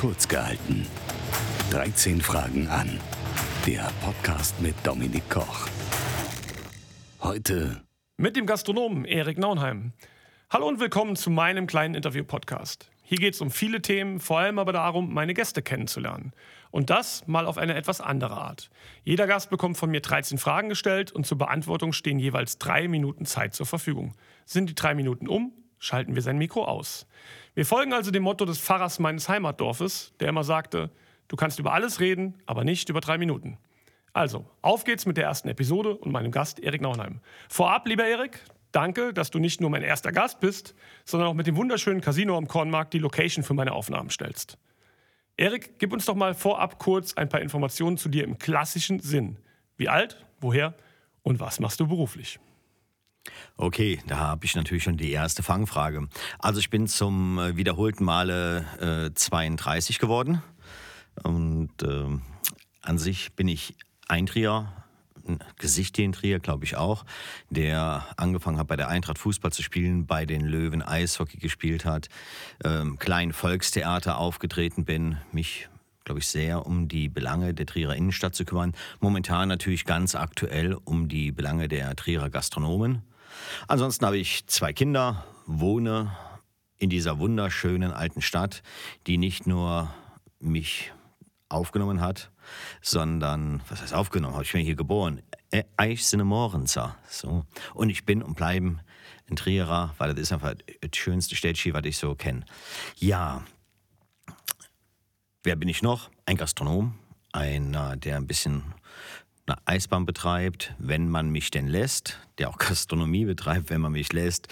kurz gehalten. 13 Fragen an. Der Podcast mit Dominik Koch. Heute mit dem Gastronomen Erik Naunheim. Hallo und willkommen zu meinem kleinen Interview-Podcast. Hier geht es um viele Themen, vor allem aber darum, meine Gäste kennenzulernen. Und das mal auf eine etwas andere Art. Jeder Gast bekommt von mir 13 Fragen gestellt und zur Beantwortung stehen jeweils drei Minuten Zeit zur Verfügung. Sind die drei Minuten um, schalten wir sein Mikro aus. Wir folgen also dem Motto des Pfarrers meines Heimatdorfes, der immer sagte, du kannst über alles reden, aber nicht über drei Minuten. Also, auf geht's mit der ersten Episode und meinem Gast Erik Naunheim. Vorab, lieber Erik, Danke, dass du nicht nur mein erster Gast bist, sondern auch mit dem wunderschönen Casino am Kornmarkt die Location für meine Aufnahmen stellst. Erik, gib uns doch mal vorab kurz ein paar Informationen zu dir im klassischen Sinn. Wie alt, woher und was machst du beruflich? Okay, da habe ich natürlich schon die erste Fangfrage. Also ich bin zum äh, wiederholten Male äh, 32 geworden und äh, an sich bin ich Eintrier, Gesicht in Trier, glaube ich auch, der angefangen hat bei der Eintracht Fußball zu spielen, bei den Löwen Eishockey gespielt hat, ähm, kleinen Volkstheater aufgetreten bin, mich glaube ich, sehr um die Belange der Trierer Innenstadt zu kümmern. Momentan natürlich ganz aktuell um die Belange der Trierer Gastronomen. Ansonsten habe ich zwei Kinder, wohne in dieser wunderschönen alten Stadt, die nicht nur mich aufgenommen hat, sondern, was heißt aufgenommen, habe ich bin hier geboren, Eich sind Morenzer. So. Und ich bin und bleibe ein Trierer, weil das ist einfach das schönste Städtchen, was ich so kenne. Ja, wer bin ich noch? Ein Gastronom, einer, der ein bisschen eine Eisbahn betreibt, wenn man mich denn lässt, der auch Gastronomie betreibt, wenn man mich lässt.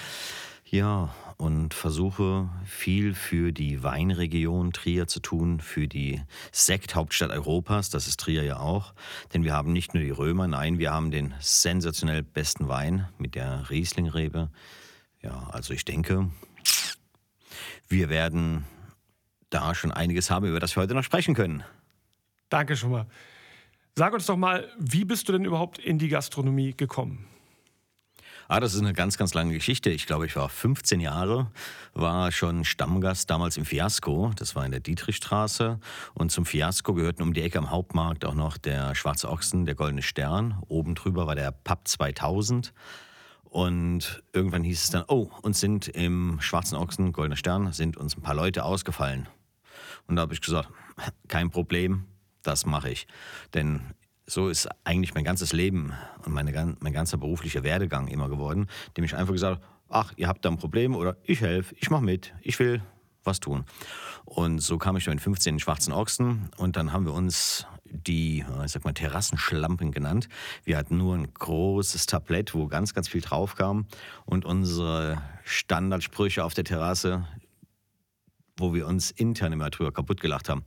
Ja, und versuche viel für die Weinregion Trier zu tun, für die Sekthauptstadt Europas, das ist Trier ja auch. Denn wir haben nicht nur die Römer, nein, wir haben den sensationell besten Wein mit der Rieslingrebe. Ja, also ich denke, wir werden da schon einiges haben, über das wir heute noch sprechen können. Danke schon mal. Sag uns doch mal, wie bist du denn überhaupt in die Gastronomie gekommen? Ah, das ist eine ganz, ganz lange Geschichte. Ich glaube, ich war 15 Jahre, war schon Stammgast damals im Fiasco. Das war in der Dietrichstraße. Und zum Fiasco gehörten um die Ecke am Hauptmarkt auch noch der Schwarze Ochsen, der Goldene Stern. Oben drüber war der Pub 2000. Und irgendwann hieß es dann, oh, uns sind im Schwarzen Ochsen, Goldener Stern, sind uns ein paar Leute ausgefallen. Und da habe ich gesagt, kein Problem, das mache ich. Denn so ist eigentlich mein ganzes Leben und meine, mein ganzer beruflicher Werdegang immer geworden, dem ich einfach gesagt habe, ach, ihr habt da ein Problem oder ich helfe, ich mache mit, ich will was tun. Und so kam ich dann in 15 Schwarzen Ochsen und dann haben wir uns die, ich sag mal, Terrassenschlampen genannt. Wir hatten nur ein großes Tablett, wo ganz, ganz viel drauf kam und unsere Standardsprüche auf der Terrasse, wo wir uns intern immer drüber kaputt gelacht haben.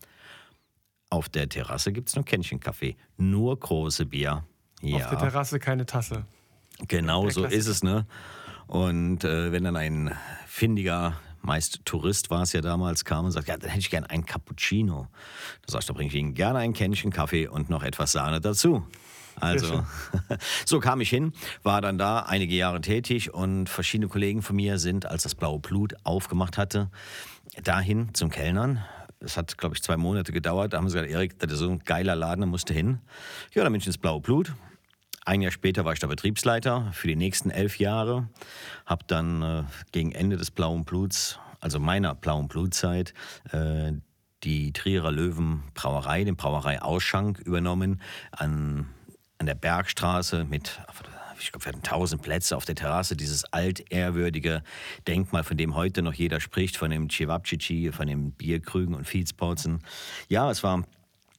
Auf der Terrasse gibt es nur Kännchen-Kaffee. Nur große Bier. Ja. Auf der Terrasse keine Tasse. Genau so ist es, ne? Und äh, wenn dann ein findiger, meist Tourist war es ja damals, kam und sagt, ja, dann hätte ich gerne einen Cappuccino. Da sagst du, da bringe ich Ihnen gerne ein Kännchen Kaffee und noch etwas Sahne dazu. Also, so kam ich hin, war dann da einige Jahre tätig und verschiedene Kollegen von mir sind, als das Blaue Blut aufgemacht hatte, dahin zum Kellnern es hat, glaube ich, zwei Monate gedauert. Da haben sie gesagt, Erik, das ist so ein geiler Laden, da musst du hin. Ja, dann bin ich ins Blaue Blut. Ein Jahr später war ich der Betriebsleiter für die nächsten elf Jahre. Habe dann äh, gegen Ende des Blauen Bluts, also meiner Blauen Blutzeit, äh, die Trierer Löwen Brauerei, den Brauerei Ausschank übernommen an, an der Bergstraße mit ich glaube, wir hatten tausend Plätze auf der Terrasse, dieses altehrwürdige Denkmal, von dem heute noch jeder spricht, von dem Cevapcici, von den Bierkrügen und Fietspotzen. Ja, es war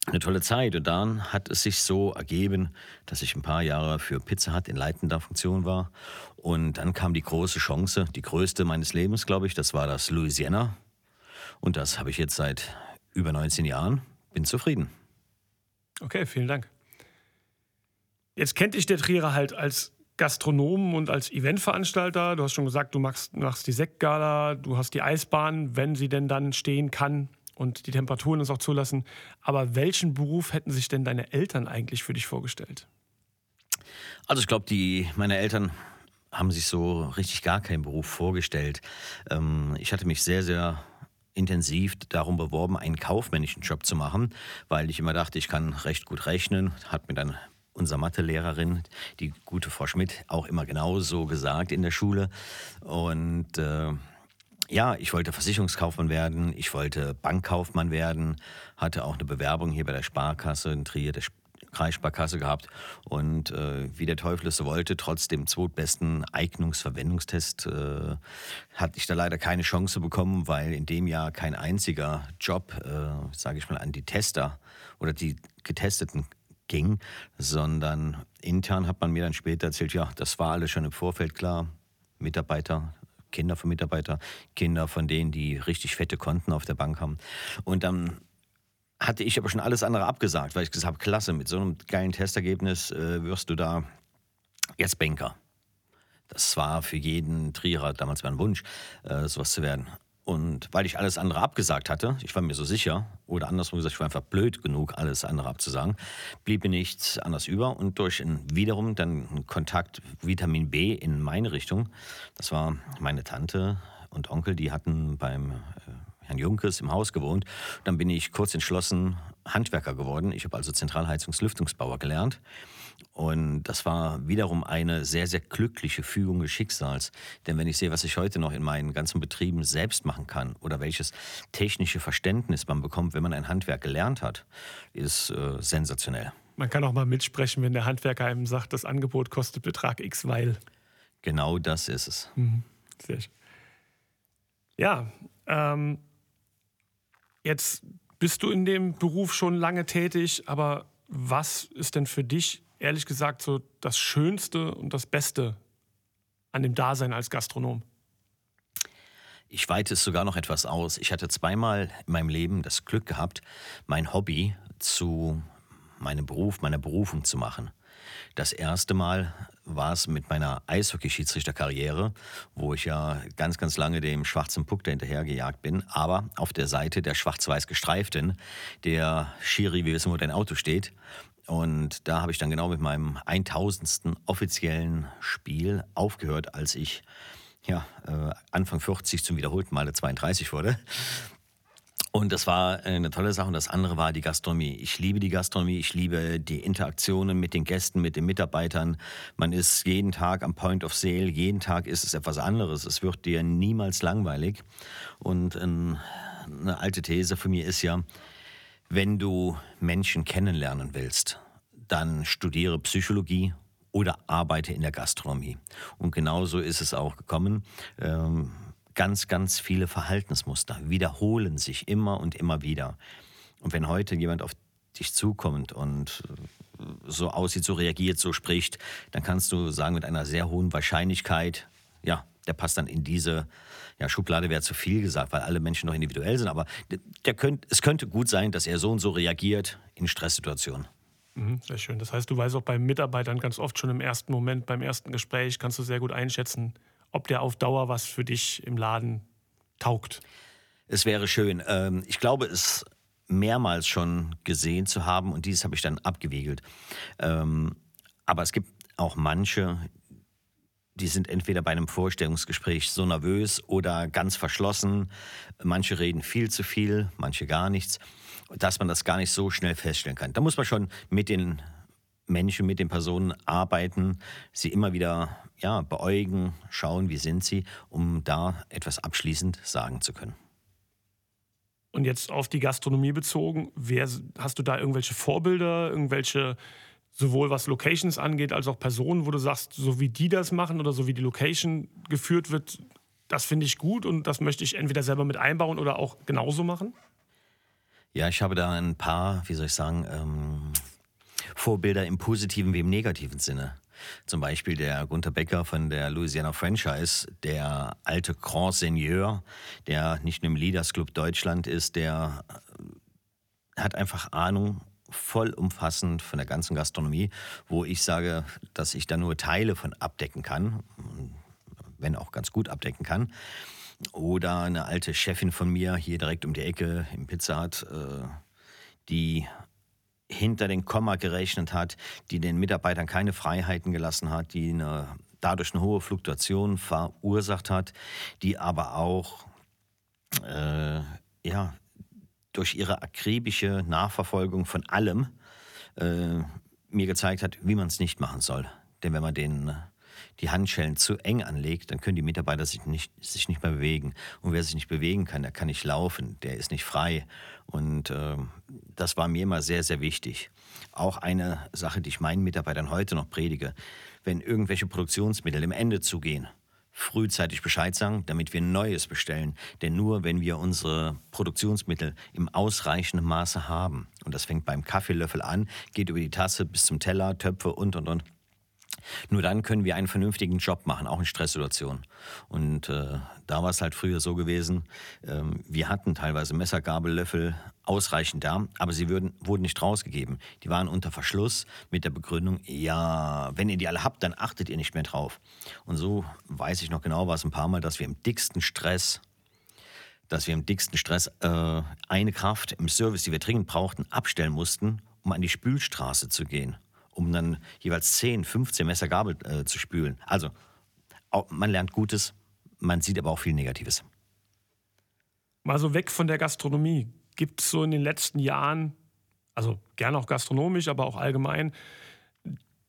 eine tolle Zeit und dann hat es sich so ergeben, dass ich ein paar Jahre für Pizza Hut in leitender Funktion war und dann kam die große Chance, die größte meines Lebens, glaube ich, das war das Louisiana und das habe ich jetzt seit über 19 Jahren, bin zufrieden. Okay, vielen Dank. Jetzt kennt dich der Trierer halt als Gastronomen und als Eventveranstalter. Du hast schon gesagt, du machst, machst die Sektgala, du hast die Eisbahn, wenn sie denn dann stehen kann und die Temperaturen es auch zulassen. Aber welchen Beruf hätten sich denn deine Eltern eigentlich für dich vorgestellt? Also ich glaube, meine Eltern haben sich so richtig gar keinen Beruf vorgestellt. Ähm, ich hatte mich sehr, sehr intensiv darum beworben, einen kaufmännischen Job zu machen, weil ich immer dachte, ich kann recht gut rechnen, hat mir dann unsere Mathelehrerin, die gute Frau Schmidt, auch immer genauso gesagt in der Schule. Und äh, ja, ich wollte Versicherungskaufmann werden, ich wollte Bankkaufmann werden, hatte auch eine Bewerbung hier bei der Sparkasse in Trier, der Kreissparkasse gehabt. Und äh, wie der Teufel es so wollte, trotz dem zweitbesten Eignungsverwendungstest, äh, hatte ich da leider keine Chance bekommen, weil in dem Jahr kein einziger Job, äh, sage ich mal, an die Tester oder die Getesteten ging, sondern intern hat man mir dann später erzählt, ja, das war alles schon im Vorfeld klar. Mitarbeiter, Kinder von Mitarbeitern, Kinder von denen, die richtig fette Konten auf der Bank haben. Und dann hatte ich aber schon alles andere abgesagt, weil ich gesagt habe, klasse, mit so einem geilen Testergebnis äh, wirst du da jetzt Banker. Das war für jeden Trierer damals mein Wunsch, äh, sowas zu werden. Und weil ich alles andere abgesagt hatte, ich war mir so sicher, oder andersrum gesagt, ich war einfach blöd genug, alles andere abzusagen, blieb mir nichts anderes über. Und durch ein, wiederum dann Kontakt Vitamin B in meine Richtung, das war meine Tante und Onkel, die hatten beim äh, Herrn Junkes im Haus gewohnt. Dann bin ich kurz entschlossen Handwerker geworden. Ich habe also Zentralheizungslüftungsbauer gelernt. Und das war wiederum eine sehr, sehr glückliche Fügung des Schicksals. Denn wenn ich sehe, was ich heute noch in meinen ganzen Betrieben selbst machen kann oder welches technische Verständnis man bekommt, wenn man ein Handwerk gelernt hat, ist äh, sensationell. Man kann auch mal mitsprechen, wenn der Handwerker einem sagt, das Angebot kostet Betrag X, weil. Genau das ist es. Mhm. Sehr schön. Ja, ähm, Jetzt bist du in dem Beruf schon lange tätig, aber was ist denn für dich, ehrlich gesagt, so das Schönste und das Beste an dem Dasein als Gastronom? Ich weite es sogar noch etwas aus. Ich hatte zweimal in meinem Leben das Glück gehabt, mein Hobby zu meinem Beruf, meiner Berufung zu machen. Das erste Mal war es mit meiner Eishockey-Schiedsrichterkarriere, wo ich ja ganz, ganz lange dem schwarzen Puck dahinterher gejagt bin, aber auf der Seite der schwarz-weiß gestreiften, der Schiri, wir wissen, wo dein Auto steht. Und da habe ich dann genau mit meinem 1000. offiziellen Spiel aufgehört, als ich ja, äh, Anfang 40 zum wiederholten Male 32 wurde. Und das war eine tolle Sache. Und das andere war die Gastronomie. Ich liebe die Gastronomie. Ich liebe die Interaktionen mit den Gästen, mit den Mitarbeitern. Man ist jeden Tag am Point of Sale. Jeden Tag ist es etwas anderes. Es wird dir niemals langweilig. Und eine alte These von mir ist ja, wenn du Menschen kennenlernen willst, dann studiere Psychologie oder arbeite in der Gastronomie. Und genauso ist es auch gekommen. Ähm, ganz, ganz viele Verhaltensmuster wiederholen sich immer und immer wieder. Und wenn heute jemand auf dich zukommt und äh, so aussieht, so reagiert, so spricht, dann kannst du sagen mit einer sehr hohen Wahrscheinlichkeit, ja, der passt dann in diese ja, Schublade wäre zu viel gesagt, weil alle Menschen noch individuell sind, aber der könnt, es könnte gut sein, dass er so und so reagiert in Stresssituationen. Mhm, sehr schön. Das heißt, du weißt auch bei Mitarbeitern ganz oft schon im ersten Moment, beim ersten Gespräch, kannst du sehr gut einschätzen, ob der auf Dauer was für dich im Laden taugt. Es wäre schön. Ähm, ich glaube, es mehrmals schon gesehen zu haben und dieses habe ich dann abgewiegelt. Ähm, aber es gibt auch manche, die sind entweder bei einem Vorstellungsgespräch so nervös oder ganz verschlossen. Manche reden viel zu viel, manche gar nichts, dass man das gar nicht so schnell feststellen kann. Da muss man schon mit den Menschen, mit den Personen arbeiten, sie immer wieder ja, beäugen, schauen, wie sind sie, um da etwas abschließend sagen zu können. Und jetzt auf die Gastronomie bezogen, wer, hast du da irgendwelche Vorbilder, irgendwelche, sowohl was Locations angeht, als auch Personen, wo du sagst, so wie die das machen oder so wie die Location geführt wird, das finde ich gut und das möchte ich entweder selber mit einbauen oder auch genauso machen? Ja, ich habe da ein paar, wie soll ich sagen, ähm, Vorbilder im positiven wie im negativen Sinne. Zum Beispiel der Gunther Becker von der Louisiana Franchise, der alte Grand Seigneur, der nicht nur im Leaders Club Deutschland ist, der äh, hat einfach Ahnung vollumfassend von der ganzen Gastronomie, wo ich sage, dass ich da nur Teile von abdecken kann, wenn auch ganz gut abdecken kann. Oder eine alte Chefin von mir hier direkt um die Ecke im Pizza Hut, äh, die hinter den Komma gerechnet hat, die den Mitarbeitern keine Freiheiten gelassen hat, die eine, dadurch eine hohe Fluktuation verursacht hat, die aber auch äh, ja, durch ihre akribische Nachverfolgung von allem äh, mir gezeigt hat, wie man es nicht machen soll. Denn wenn man den, die Handschellen zu eng anlegt, dann können die Mitarbeiter sich nicht, sich nicht mehr bewegen. Und wer sich nicht bewegen kann, der kann nicht laufen, der ist nicht frei. Und äh, das war mir immer sehr, sehr wichtig. Auch eine Sache, die ich meinen Mitarbeitern heute noch predige. Wenn irgendwelche Produktionsmittel im Ende zugehen, frühzeitig Bescheid sagen, damit wir Neues bestellen. Denn nur wenn wir unsere Produktionsmittel im ausreichenden Maße haben, und das fängt beim Kaffeelöffel an, geht über die Tasse bis zum Teller, Töpfe und, und, und, nur dann können wir einen vernünftigen Job machen, auch in Stresssituationen. Und äh, da war es halt früher so gewesen, ähm, wir hatten teilweise Messer, Gabel, Löffel ausreichend da, aber sie würden, wurden nicht rausgegeben. Die waren unter Verschluss mit der Begründung, ja, wenn ihr die alle habt, dann achtet ihr nicht mehr drauf. Und so weiß ich noch genau, war es ein paar Mal, dass wir im dicksten Stress dass wir im dicksten Stress äh, eine Kraft im Service, die wir dringend brauchten, abstellen mussten, um an die Spülstraße zu gehen um dann jeweils 10, 15 Messer Gabel äh, zu spülen. Also, man lernt Gutes, man sieht aber auch viel Negatives. Mal so weg von der Gastronomie. Gibt es so in den letzten Jahren, also gerne auch gastronomisch, aber auch allgemein,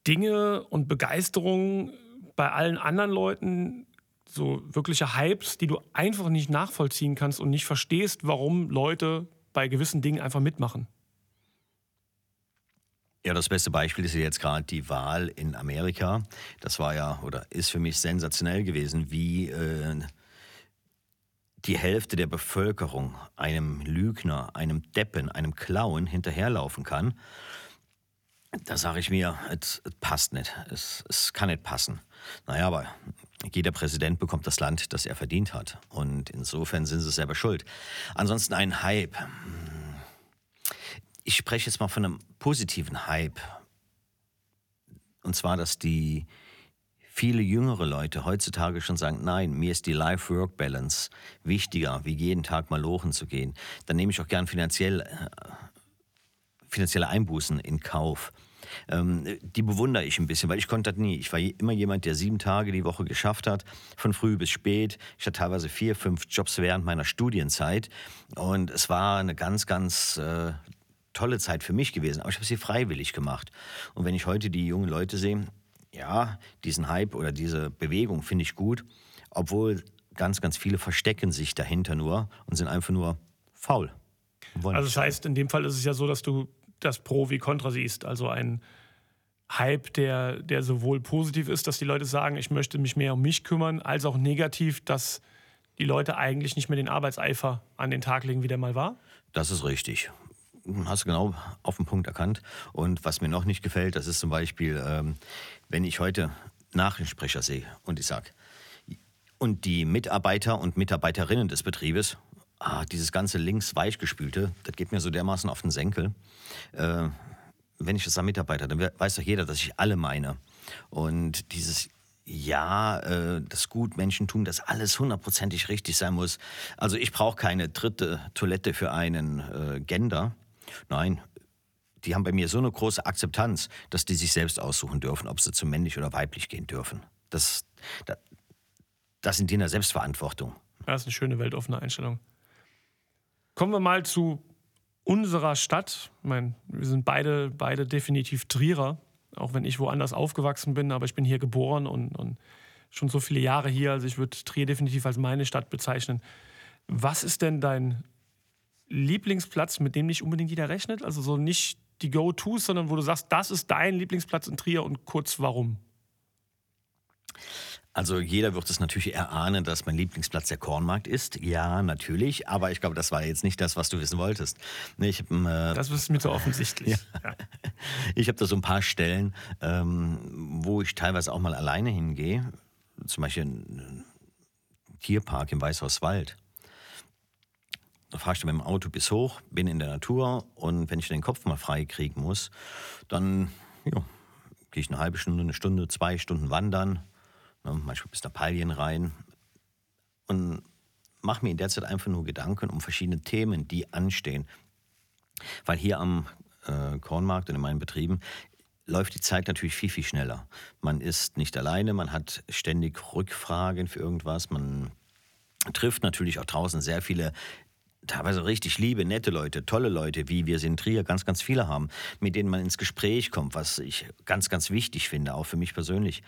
Dinge und Begeisterung bei allen anderen Leuten, so wirkliche Hypes, die du einfach nicht nachvollziehen kannst und nicht verstehst, warum Leute bei gewissen Dingen einfach mitmachen? Ja, das beste Beispiel ist jetzt gerade die Wahl in Amerika. Das war ja oder ist für mich sensationell gewesen, wie äh, die Hälfte der Bevölkerung einem Lügner, einem Deppen, einem Clown hinterherlaufen kann. Da sage ich mir, es passt nicht. Es kann nicht passen. Naja, aber jeder Präsident bekommt das Land, das er verdient hat. Und insofern sind sie selber schuld. Ansonsten ein Hype ich spreche jetzt mal von einem positiven Hype. Und zwar, dass die viele jüngere Leute heutzutage schon sagen, nein, mir ist die Life-Work-Balance wichtiger, wie jeden Tag mal lochen zu gehen. Dann nehme ich auch gern finanziell, äh, finanzielle Einbußen in Kauf. Ähm, die bewundere ich ein bisschen, weil ich konnte das nie. Ich war immer jemand, der sieben Tage die Woche geschafft hat, von früh bis spät. Ich hatte teilweise vier, fünf Jobs während meiner Studienzeit. Und es war eine ganz, ganz äh, tolle Zeit für mich gewesen, aber ich habe sie freiwillig gemacht. Und wenn ich heute die jungen Leute sehe, ja, diesen Hype oder diese Bewegung finde ich gut, obwohl ganz, ganz viele verstecken sich dahinter nur und sind einfach nur faul. Also das heißt, in dem Fall ist es ja so, dass du das Pro wie Contra siehst. Also ein Hype, der, der sowohl positiv ist, dass die Leute sagen, ich möchte mich mehr um mich kümmern, als auch negativ, dass die Leute eigentlich nicht mehr den Arbeitseifer an den Tag legen, wie der mal war? Das ist richtig hast du genau auf den Punkt erkannt. Und was mir noch nicht gefällt, das ist zum Beispiel, ähm, wenn ich heute Nachrichtensprecher sehe und ich sage, und die Mitarbeiter und Mitarbeiterinnen des Betriebes, ah, dieses ganze links weichgespülte, das geht mir so dermaßen auf den Senkel. Äh, wenn ich das sage Mitarbeiter, dann weiß doch jeder, dass ich alle meine. Und dieses ja, äh, das Gutmenschentum, dass alles hundertprozentig richtig sein muss. Also ich brauche keine dritte Toilette für einen äh, Gender. Nein, die haben bei mir so eine große Akzeptanz, dass die sich selbst aussuchen dürfen, ob sie zu männlich oder weiblich gehen dürfen. Das, das, das sind die in der Selbstverantwortung. Das ist eine schöne weltoffene Einstellung. Kommen wir mal zu unserer Stadt. Ich meine, wir sind beide, beide definitiv Trierer, auch wenn ich woanders aufgewachsen bin, aber ich bin hier geboren und, und schon so viele Jahre hier. Also ich würde Trier definitiv als meine Stadt bezeichnen. Was ist denn dein Lieblingsplatz, mit dem nicht unbedingt jeder rechnet? Also so nicht die Go-Tos, sondern wo du sagst, das ist dein Lieblingsplatz in Trier und kurz warum? Also jeder wird es natürlich erahnen, dass mein Lieblingsplatz der Kornmarkt ist. Ja, natürlich. Aber ich glaube, das war jetzt nicht das, was du wissen wolltest. Ich, äh, das ist mir zu offensichtlich. ja. Ich habe da so ein paar Stellen, ähm, wo ich teilweise auch mal alleine hingehe. Zum Beispiel ein Tierpark im Weißhauswald. Da fahre ich dann mit dem Auto bis hoch, bin in der Natur. Und wenn ich den Kopf mal frei kriegen muss, dann ja, gehe ich eine halbe Stunde, eine Stunde, zwei Stunden wandern, ne, manchmal bis nach Palien rein. Und mache mir in der Zeit einfach nur Gedanken um verschiedene Themen, die anstehen. Weil hier am äh, Kornmarkt und in meinen Betrieben läuft die Zeit natürlich viel, viel schneller. Man ist nicht alleine, man hat ständig Rückfragen für irgendwas, man trifft natürlich auch draußen sehr viele teilweise richtig liebe, nette Leute, tolle Leute, wie wir sie in Trier ganz, ganz viele haben, mit denen man ins Gespräch kommt, was ich ganz, ganz wichtig finde, auch für mich persönlich.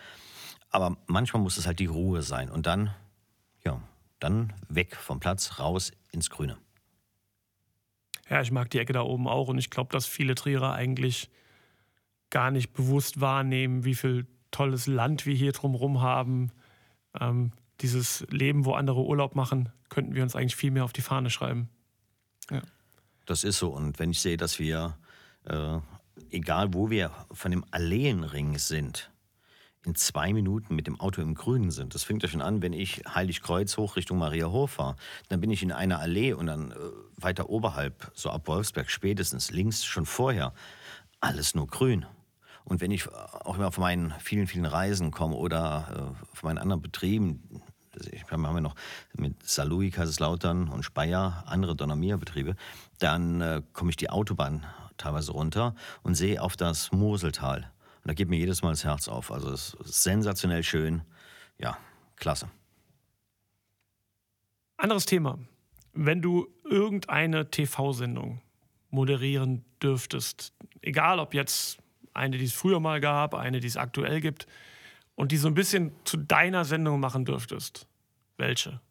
Aber manchmal muss es halt die Ruhe sein und dann, ja, dann weg vom Platz, raus ins Grüne. Ja, ich mag die Ecke da oben auch und ich glaube, dass viele Trierer eigentlich gar nicht bewusst wahrnehmen, wie viel tolles Land wir hier drumherum haben. Ähm, dieses Leben, wo andere Urlaub machen, könnten wir uns eigentlich viel mehr auf die Fahne schreiben. Ja. Das ist so. Und wenn ich sehe, dass wir, äh, egal wo wir von dem Alleenring sind, in zwei Minuten mit dem Auto im Grünen sind. Das fängt ja schon an, wenn ich Heiligkreuz hoch Richtung Mariahof fahre. Dann bin ich in einer Allee und dann äh, weiter oberhalb, so ab Wolfsberg spätestens, links schon vorher, alles nur grün. Und wenn ich auch immer von meinen vielen, vielen Reisen komme oder äh, von meinen anderen Betrieben, ich habe ja noch mit Salui, Kaiserslautern und Speyer andere Donnermia-Betriebe, dann äh, komme ich die Autobahn teilweise runter und sehe auf das Moseltal. Und da geht mir jedes Mal das Herz auf. Also es ist sensationell schön. Ja, klasse. Anderes Thema. Wenn du irgendeine TV-Sendung moderieren dürftest, egal ob jetzt eine, die es früher mal gab, eine, die es aktuell gibt, und die so ein bisschen zu deiner Sendung machen dürftest, welche?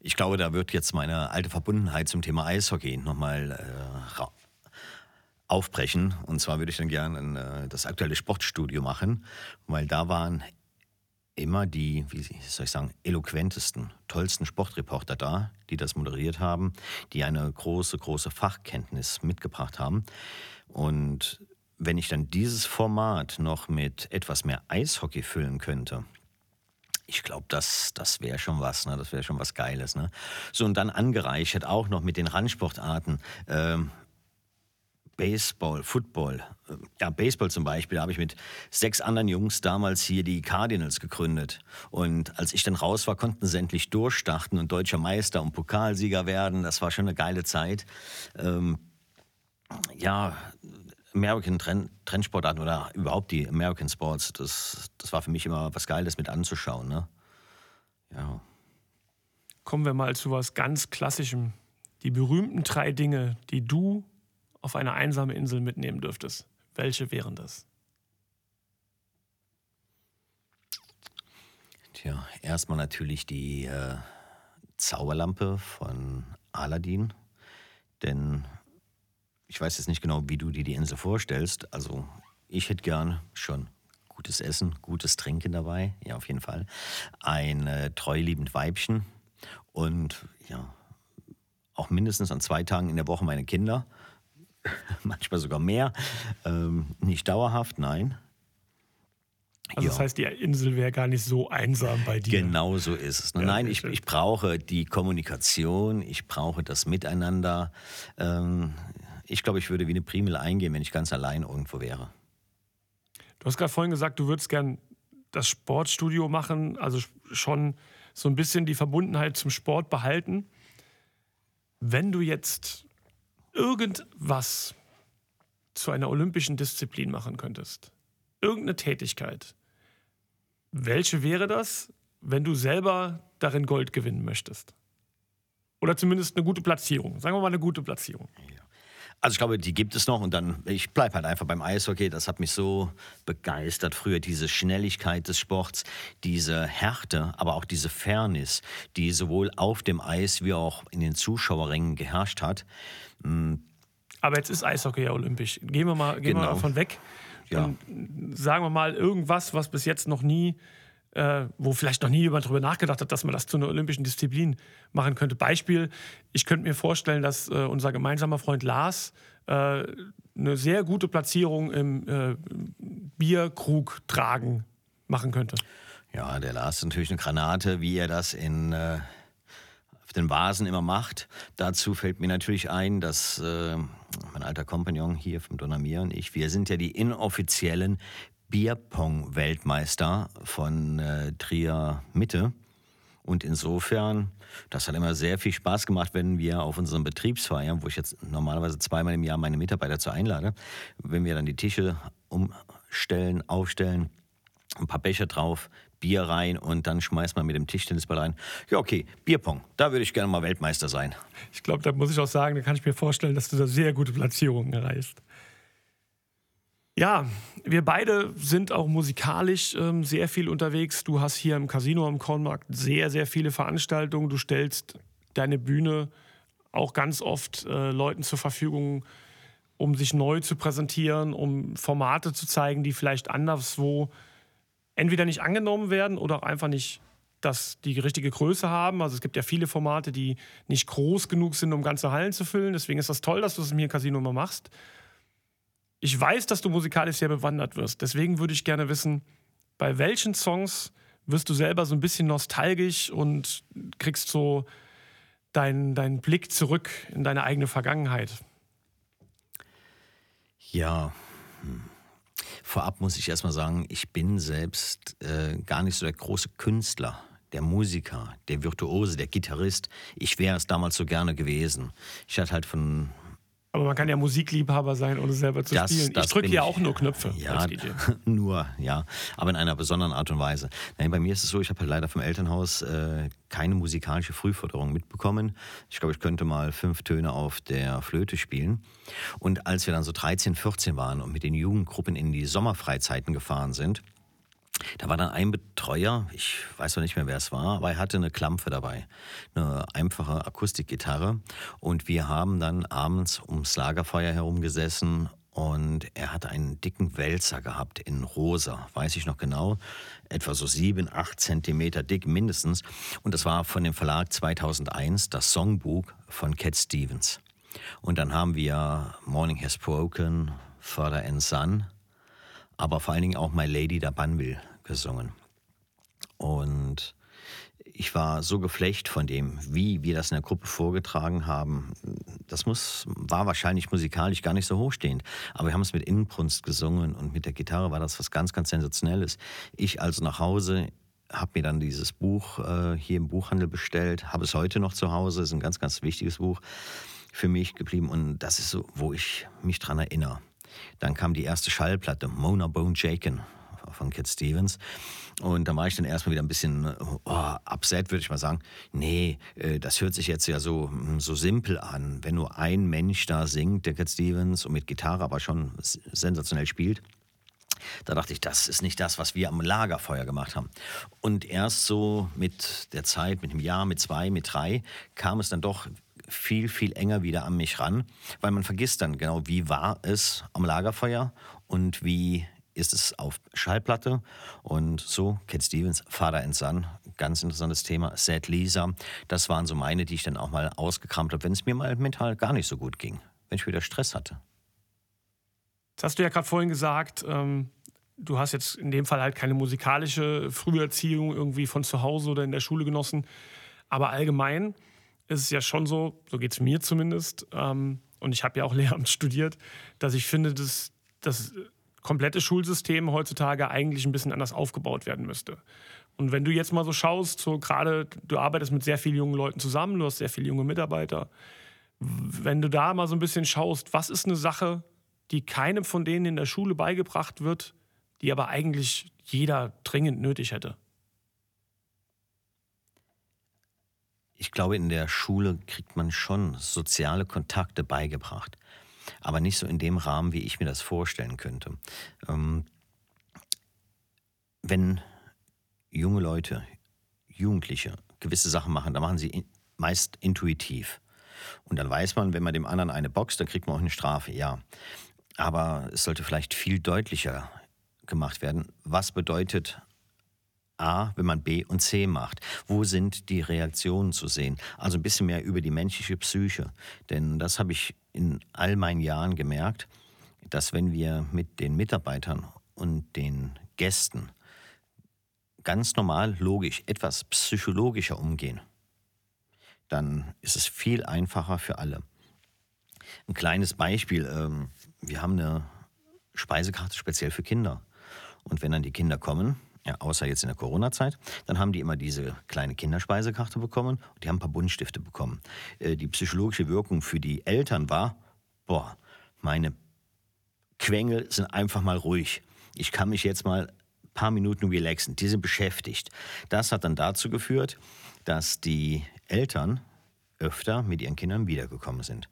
Ich glaube, da wird jetzt meine alte Verbundenheit zum Thema Eishockey nochmal äh, aufbrechen. Und zwar würde ich dann gerne äh, das aktuelle Sportstudio machen, weil da waren immer die, wie soll ich sagen, eloquentesten, tollsten Sportreporter da, die das moderiert haben, die eine große, große Fachkenntnis mitgebracht haben. Und wenn ich dann dieses Format noch mit etwas mehr Eishockey füllen könnte, ich glaube, das, das wäre schon was, ne? das wäre schon was Geiles. Ne? So, und dann angereichert auch noch mit den Randsportarten. Ähm, Baseball, Football. Ja, Baseball zum Beispiel, da habe ich mit sechs anderen Jungs damals hier die Cardinals gegründet. Und als ich dann raus war, konnten sie endlich durchstarten und deutscher Meister und Pokalsieger werden. Das war schon eine geile Zeit. Ähm, ja, American Trend, Trendsportarten oder überhaupt die American Sports, das, das war für mich immer was Geiles mit anzuschauen. Ne? Ja. Kommen wir mal zu was ganz Klassischem. Die berühmten drei Dinge, die du auf eine einsame Insel mitnehmen dürftest. Welche wären das? Tja, erstmal natürlich die äh, Zauberlampe von Aladdin. Denn ich weiß jetzt nicht genau, wie du dir die Insel vorstellst. Also ich hätte gern schon gutes Essen, gutes Trinken dabei, ja auf jeden Fall. Ein äh, treuliebend Weibchen und ja, auch mindestens an zwei Tagen in der Woche meine Kinder. Manchmal sogar mehr. Ähm, nicht dauerhaft, nein. Also das heißt, die Insel wäre gar nicht so einsam bei dir. Genau so ist es. Ja, Nein, ich, ich, brauche die Kommunikation, ich brauche das Miteinander. Ähm, ich glaube, ich würde wie eine Primel eingehen, wenn ich ganz allein irgendwo wäre. Du hast gerade vorhin gesagt, du würdest gern das Sportstudio machen, also schon so ein bisschen die Verbundenheit zum Sport behalten. Wenn du jetzt irgendwas zu einer olympischen Disziplin machen könntest, irgendeine Tätigkeit, welche wäre das, wenn du selber darin Gold gewinnen möchtest? Oder zumindest eine gute Platzierung. Sagen wir mal eine gute Platzierung. Ja. Also ich glaube, die gibt es noch und dann, ich bleibe halt einfach beim Eishockey. Das hat mich so begeistert früher, diese Schnelligkeit des Sports, diese Härte, aber auch diese Fairness, die sowohl auf dem Eis wie auch in den Zuschauerrängen geherrscht hat. Hm. Aber jetzt ist Eishockey ja olympisch. Gehen wir mal, gehen genau. wir davon weg. Ja. Sagen wir mal irgendwas, was bis jetzt noch nie äh, wo vielleicht noch nie jemand darüber nachgedacht hat, dass man das zu einer olympischen Disziplin machen könnte. Beispiel, ich könnte mir vorstellen, dass äh, unser gemeinsamer Freund Lars äh, eine sehr gute Platzierung im äh, Bierkrug tragen machen könnte. Ja, der Lars ist natürlich eine Granate, wie er das in äh, auf den Vasen immer macht. Dazu fällt mir natürlich ein, dass äh, mein alter Kompagnon hier vom Donnermier und ich, wir sind ja die inoffiziellen Bierpong-Weltmeister von äh, Trier Mitte. Und insofern, das hat immer sehr viel Spaß gemacht, wenn wir auf unseren Betriebsfeiern, wo ich jetzt normalerweise zweimal im Jahr meine Mitarbeiter zu einlade, wenn wir dann die Tische umstellen, aufstellen, ein paar Becher drauf, Bier rein und dann schmeißt man mit dem Tischtennisball rein. Ja, okay, Bierpong, da würde ich gerne mal Weltmeister sein. Ich glaube, da muss ich auch sagen, da kann ich mir vorstellen, dass du da sehr gute Platzierungen erreichst. Ja, wir beide sind auch musikalisch ähm, sehr viel unterwegs. Du hast hier im Casino am Kornmarkt sehr, sehr viele Veranstaltungen. Du stellst deine Bühne auch ganz oft äh, Leuten zur Verfügung, um sich neu zu präsentieren, um Formate zu zeigen, die vielleicht anderswo entweder nicht angenommen werden oder auch einfach nicht das, die richtige Größe haben. Also es gibt ja viele Formate, die nicht groß genug sind, um ganze Hallen zu füllen. Deswegen ist das toll, dass du das mir im Casino immer machst. Ich weiß, dass du musikalisch sehr bewandert wirst. Deswegen würde ich gerne wissen, bei welchen Songs wirst du selber so ein bisschen nostalgisch und kriegst so deinen dein Blick zurück in deine eigene Vergangenheit? Ja, hm. vorab muss ich erstmal sagen, ich bin selbst äh, gar nicht so der große Künstler der Musiker, der Virtuose, der Gitarrist. Ich wäre es damals so gerne gewesen. Ich hatte halt von aber man kann ja Musikliebhaber sein, ohne selber zu das, spielen. Das ich drücke ja auch nur Knöpfe ja, nur, ja. Aber in einer besonderen Art und Weise. Nein, bei mir ist es so, ich habe halt leider vom Elternhaus äh, keine musikalische Frühförderung mitbekommen. Ich glaube, ich könnte mal fünf Töne auf der Flöte spielen. Und als wir dann so 13, 14 waren und mit den Jugendgruppen in die Sommerfreizeiten gefahren sind, da war dann ein Betreuer, ich weiß noch nicht mehr, wer es war, aber er hatte eine Klampfe dabei, eine einfache Akustikgitarre. Und wir haben dann abends ums Lagerfeuer herumgesessen und er hatte einen dicken Wälzer gehabt in rosa, weiß ich noch genau, etwa so sieben, acht Zentimeter dick mindestens. Und das war von dem Verlag 2001 das Songbuch von Cat Stevens. Und dann haben wir Morning Has Broken, Father and Son, aber vor allen Dingen auch My Lady da Banville gesungen. Und ich war so geflecht von dem, wie wir das in der Gruppe vorgetragen haben. Das muss, war wahrscheinlich musikalisch gar nicht so hochstehend. Aber wir haben es mit Inbrunst gesungen und mit der Gitarre war das was ganz, ganz Sensationelles. Ich also nach Hause, habe mir dann dieses Buch äh, hier im Buchhandel bestellt, habe es heute noch zu Hause, ist ein ganz, ganz wichtiges Buch für mich geblieben und das ist so, wo ich mich dran erinnere. Dann kam die erste Schallplatte, Mona Bone Jaken von Cat Stevens. Und da war ich dann erstmal wieder ein bisschen oh, upset, würde ich mal sagen. Nee, äh, das hört sich jetzt ja so, hm, so simpel an. Wenn nur ein Mensch da singt, der Cat Stevens, und mit Gitarre aber schon sensationell spielt. Da dachte ich, das ist nicht das, was wir am Lagerfeuer gemacht haben. Und erst so mit der Zeit, mit einem Jahr, mit zwei, mit drei, kam es dann doch viel, viel enger wieder an mich ran, weil man vergisst dann genau, wie war es am Lagerfeuer und wie ist es auf Schallplatte. Und so, Cat Stevens, Father and Son, ganz interessantes Thema, Sad Lisa, das waren so meine, die ich dann auch mal ausgekramt habe, wenn es mir mal mental gar nicht so gut ging, wenn ich wieder Stress hatte. Das hast du ja gerade vorhin gesagt, ähm, du hast jetzt in dem Fall halt keine musikalische Früherziehung irgendwie von zu Hause oder in der Schule genossen, aber allgemein ist es ja schon so, so geht es mir zumindest, ähm, und ich habe ja auch Lehramt studiert, dass ich finde, dass das komplette Schulsystem heutzutage eigentlich ein bisschen anders aufgebaut werden müsste. Und wenn du jetzt mal so schaust, so gerade du arbeitest mit sehr vielen jungen Leuten zusammen, du hast sehr viele junge Mitarbeiter, wenn du da mal so ein bisschen schaust, was ist eine Sache, die keinem von denen in der Schule beigebracht wird, die aber eigentlich jeder dringend nötig hätte? Ich glaube, in der Schule kriegt man schon soziale Kontakte beigebracht aber nicht so in dem Rahmen, wie ich mir das vorstellen könnte. Ähm, wenn junge Leute, Jugendliche gewisse Sachen machen, dann machen sie meist intuitiv. Und dann weiß man, wenn man dem anderen eine boxt, dann kriegt man auch eine Strafe, ja. Aber es sollte vielleicht viel deutlicher gemacht werden. Was bedeutet A, wenn man B und C macht? Wo sind die Reaktionen zu sehen? Also ein bisschen mehr über die menschliche Psyche. Denn das habe ich in all meinen Jahren gemerkt, dass wenn wir mit den Mitarbeitern und den Gästen ganz normal, logisch, etwas psychologischer umgehen, dann ist es viel einfacher für alle. Ein kleines Beispiel, ähm, wir haben eine Speisekarte speziell für Kinder. Und wenn dann die Kinder kommen, ja, außer jetzt in der Corona-Zeit. Dann haben die immer diese kleine Kinderspeisekarte bekommen und die haben ein paar Buntstifte bekommen. Äh, die psychologische Wirkung für die Eltern war, boah, meine Quengel sind einfach mal ruhig. Ich kann mich jetzt mal paar Minuten relaxen. Die sind beschäftigt. Das hat dann dazu geführt, dass die Eltern öfter mit ihren Kindern wiedergekommen sind.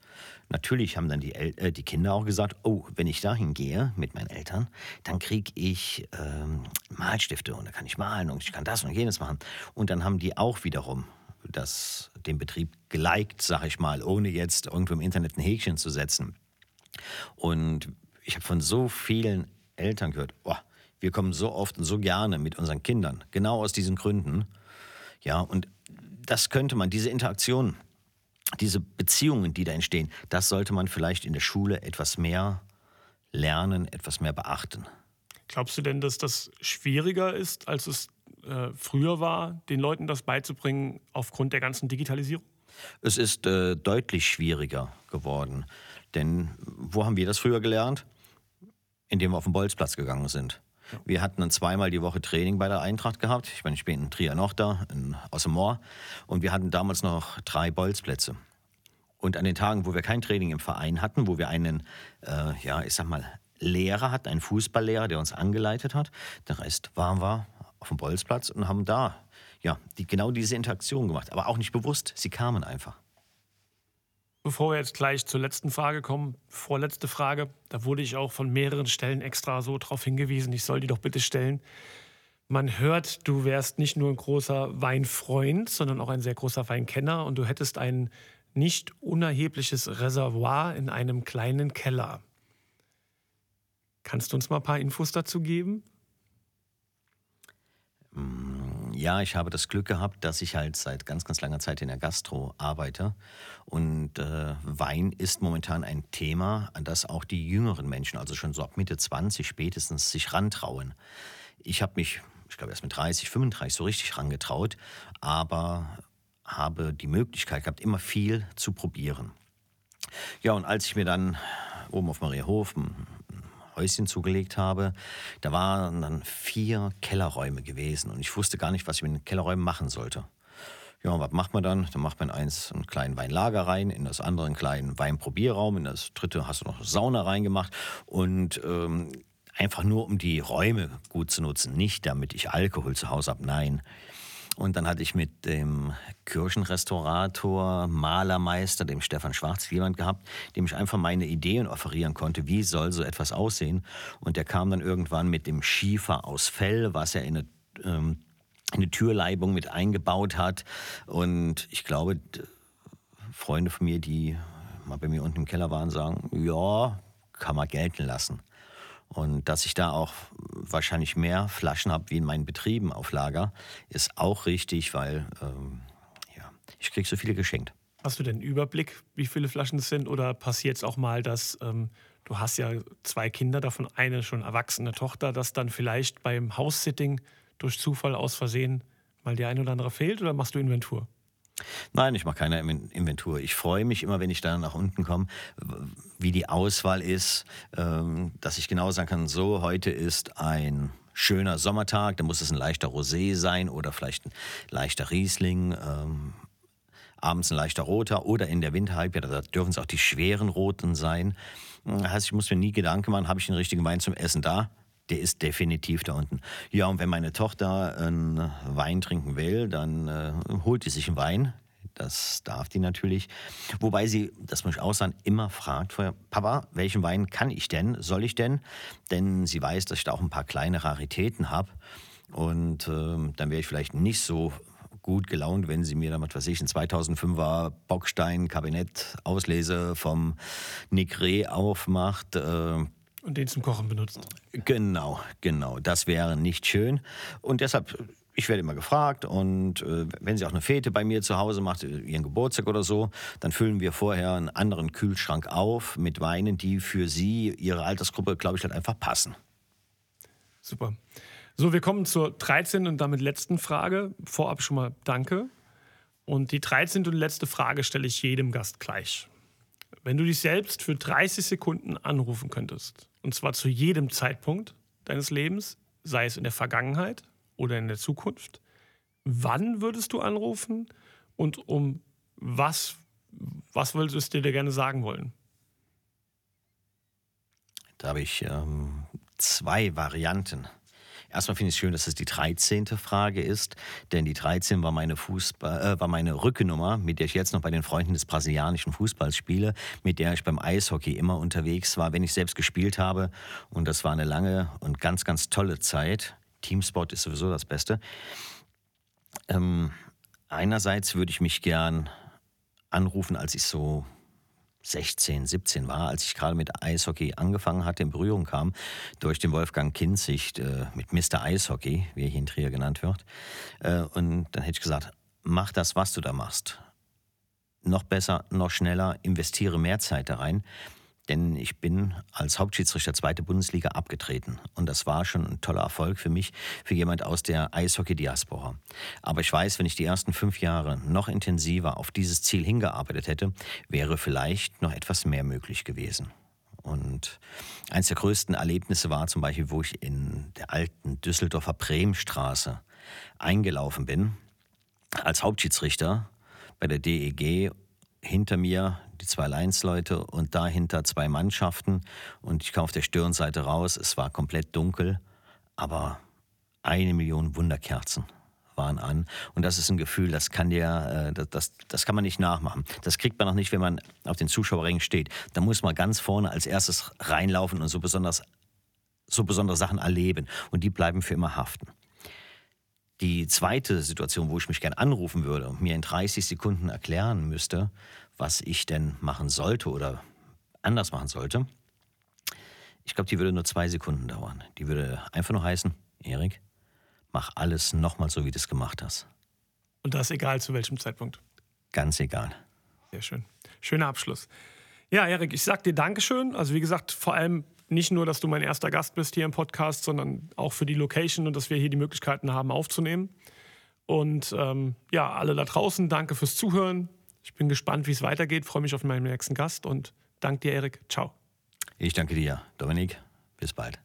Natürlich haben dann die, El äh, die Kinder auch gesagt, oh, wenn ich dahin gehe mit meinen Eltern, dann kriege ich ähm, Malstifte und dann kann ich malen und ich kann das und jenes machen. Und dann haben die auch wiederum das, den Betrieb geliked, sag ich mal, ohne jetzt irgendwo im Internet ein Häkchen zu setzen. Und ich habe von so vielen Eltern gehört, oh, wir kommen so oft und so gerne mit unseren Kindern, genau aus diesen Gründen. Ja, und das könnte man, diese Interaktion, diese Beziehungen, die da entstehen, das sollte man vielleicht in der Schule etwas mehr lernen, etwas mehr beachten. Glaubst du denn, dass das schwieriger ist, als es äh, früher war, den Leuten das beizubringen aufgrund der ganzen Digitalisierung? Es ist äh, deutlich schwieriger geworden. Denn wo haben wir das früher gelernt? Indem wir auf den Bolzplatz gegangen sind. Wir hatten dann zweimal die Woche Training bei der Eintracht gehabt. Ich meine, ich bin in Trier noch da, in, aus dem Moor. Und wir hatten damals noch drei Bolzplätze. Und an den Tagen, wo wir kein Training im Verein hatten, wo wir einen, äh, ja, ich sag mal, Lehrer hatten, einen Fußballlehrer, der uns angeleitet hat, der Rest waren wir auf dem Bolzplatz und haben da, ja, die, genau diese Interaktion gemacht. Aber auch nicht bewusst, sie kamen einfach. Bevor wir jetzt gleich zur letzten Frage kommen, vorletzte Frage, da wurde ich auch von mehreren Stellen extra so darauf hingewiesen, ich soll die doch bitte stellen. Man hört, du wärst nicht nur ein großer Weinfreund, sondern auch ein sehr großer Weinkenner und du hättest ein nicht unerhebliches Reservoir in einem kleinen Keller. Kannst du uns mal ein paar Infos dazu geben? Ja, ich habe das Glück gehabt, dass ich halt seit ganz, ganz langer Zeit in der Gastro arbeite. Und äh, Wein ist momentan ein Thema, an das auch die jüngeren Menschen, also schon so ab Mitte 20 spätestens, sich rantrauen. Ich habe mich, ich glaube, erst mit 30, 35 so richtig rangetraut, aber habe die Möglichkeit gehabt, immer viel zu probieren. Ja, und als ich mir dann oben auf Mariahof Häuschen zugelegt habe, da waren dann vier Kellerräume gewesen und ich wusste gar nicht, was ich mit den Kellerräumen machen sollte. Ja, was macht man dann? Dann macht man eins einen kleinen Weinlager rein, in das andere einen kleinen Weinprobierraum, in das dritte hast du noch Sauna reingemacht und ähm, einfach nur um die Räume gut zu nutzen, nicht damit ich Alkohol zu Hause habe, nein. Und dann hatte ich mit dem Kirchenrestaurator, Malermeister, dem Stefan Schwarz, jemand gehabt, dem ich einfach meine Ideen offerieren konnte, wie soll so etwas aussehen. Und der kam dann irgendwann mit dem Schiefer aus Fell, was er in eine, ähm, eine Türleibung mit eingebaut hat. Und ich glaube, Freunde von mir, die mal bei mir unten im Keller waren, sagen, ja, kann man gelten lassen. Und dass ich da auch wahrscheinlich mehr Flaschen habe wie in meinen Betrieben auf Lager, ist auch richtig, weil ähm, ja, ich kriege so viele geschenkt. Hast du denn Überblick, wie viele Flaschen es sind? Oder passiert es auch mal, dass ähm, du hast ja zwei Kinder, davon eine schon erwachsene Tochter, dass dann vielleicht beim House-Sitting durch Zufall aus Versehen mal die eine oder andere fehlt? Oder machst du Inventur? Nein, ich mache keine Inventur. Ich freue mich immer, wenn ich da nach unten komme, wie die Auswahl ist, ähm, dass ich genau sagen kann, so, heute ist ein schöner Sommertag, da muss es ein leichter Rosé sein oder vielleicht ein leichter Riesling, ähm, abends ein leichter roter oder in der Winterhalbjahr, da dürfen es auch die schweren roten sein. Das heißt, ich muss mir nie Gedanken machen, habe ich den richtigen Wein zum Essen da? Der ist definitiv da unten. Ja, und wenn meine Tochter einen Wein trinken will, dann äh, holt sie sich einen Wein. Das darf die natürlich. Wobei sie, das muss ich auch sagen, immer fragt vorher, Papa, welchen Wein kann ich denn, soll ich denn? Denn sie weiß, dass ich da auch ein paar kleine Raritäten habe. Und äh, dann wäre ich vielleicht nicht so gut gelaunt, wenn sie mir dann, was weiß ich, ein 2005er Bockstein Kabinett Auslese vom Nick Reh aufmacht. Äh, und den zum Kochen benutzt. Genau, genau. Das wäre nicht schön. Und deshalb, ich werde immer gefragt und äh, wenn sie auch eine Fete bei mir zu Hause macht, äh, ihren Geburtstag oder so, dann füllen wir vorher einen anderen Kühlschrank auf mit Weinen, die für sie, ihre Altersgruppe, glaube ich, halt einfach passen. Super. So, wir kommen zur 13. und damit letzten Frage. Vorab schon mal danke. Und die 13. und letzte Frage stelle ich jedem Gast gleich. Wenn du dich selbst für 30 Sekunden anrufen könntest, und zwar zu jedem Zeitpunkt deines Lebens, sei es in der Vergangenheit oder in der Zukunft, wann würdest du anrufen und um was, was würdest du dir gerne sagen wollen? Da habe ich ähm, zwei Varianten. Erstmal finde ich es schön, dass es die 13. Frage ist, denn die 13 war meine, Fußball, äh, war meine Rückennummer, mit der ich jetzt noch bei den Freunden des brasilianischen Fußballs spiele, mit der ich beim Eishockey immer unterwegs war, wenn ich selbst gespielt habe. Und das war eine lange und ganz, ganz tolle Zeit. Teamsport ist sowieso das Beste. Ähm, einerseits würde ich mich gern anrufen, als ich so 16, 17 war, als ich gerade mit Eishockey angefangen hatte, in Berührung kam, durch den Wolfgang Kinzig äh, mit Mr. Eishockey, wie er hier in Trier genannt wird. Äh, und dann hätte ich gesagt, mach das, was du da machst. Noch besser, noch schneller, investiere mehr Zeit da rein. Denn ich bin als Hauptschiedsrichter zweite Bundesliga abgetreten. Und das war schon ein toller Erfolg für mich, für jemand aus der Eishockey-Diaspora. Aber ich weiß, wenn ich die ersten fünf Jahre noch intensiver auf dieses Ziel hingearbeitet hätte, wäre vielleicht noch etwas mehr möglich gewesen. Und eines der größten Erlebnisse war zum Beispiel, wo ich in der alten Düsseldorfer Bremstraße eingelaufen bin, als Hauptschiedsrichter bei der DEG hinter mir die zwei Linesleute und dahinter zwei Mannschaften. Und ich kam auf der Stirnseite raus. Es war komplett dunkel, aber eine Million Wunderkerzen waren an. Und das ist ein Gefühl, das kann dir, äh, das, das, das kann man nicht nachmachen. Das kriegt man auch nicht, wenn man auf den Zuschauerrängen steht. Da muss man ganz vorne als erstes reinlaufen und so besonders so besondere Sachen erleben. Und die bleiben für immer haften. Die zweite Situation, wo ich mich gern anrufen würde und mir in 30 Sekunden erklären müsste, was ich denn machen sollte oder anders machen sollte, ich glaube, die würde nur zwei Sekunden dauern. Die würde einfach nur heißen, Erik, mach alles nochmal so, wie du es gemacht hast. Und das egal zu welchem Zeitpunkt. Ganz egal. Sehr schön. Schöner Abschluss. Ja, Erik, ich sag dir Dankeschön. Also wie gesagt, vor allem nicht nur, dass du mein erster Gast bist hier im Podcast, sondern auch für die Location und dass wir hier die Möglichkeiten haben aufzunehmen. Und ähm, ja, alle da draußen, danke fürs Zuhören. Ich bin gespannt, wie es weitergeht. Freue mich auf meinen nächsten Gast und danke dir, Erik. Ciao. Ich danke dir, Dominik. Bis bald.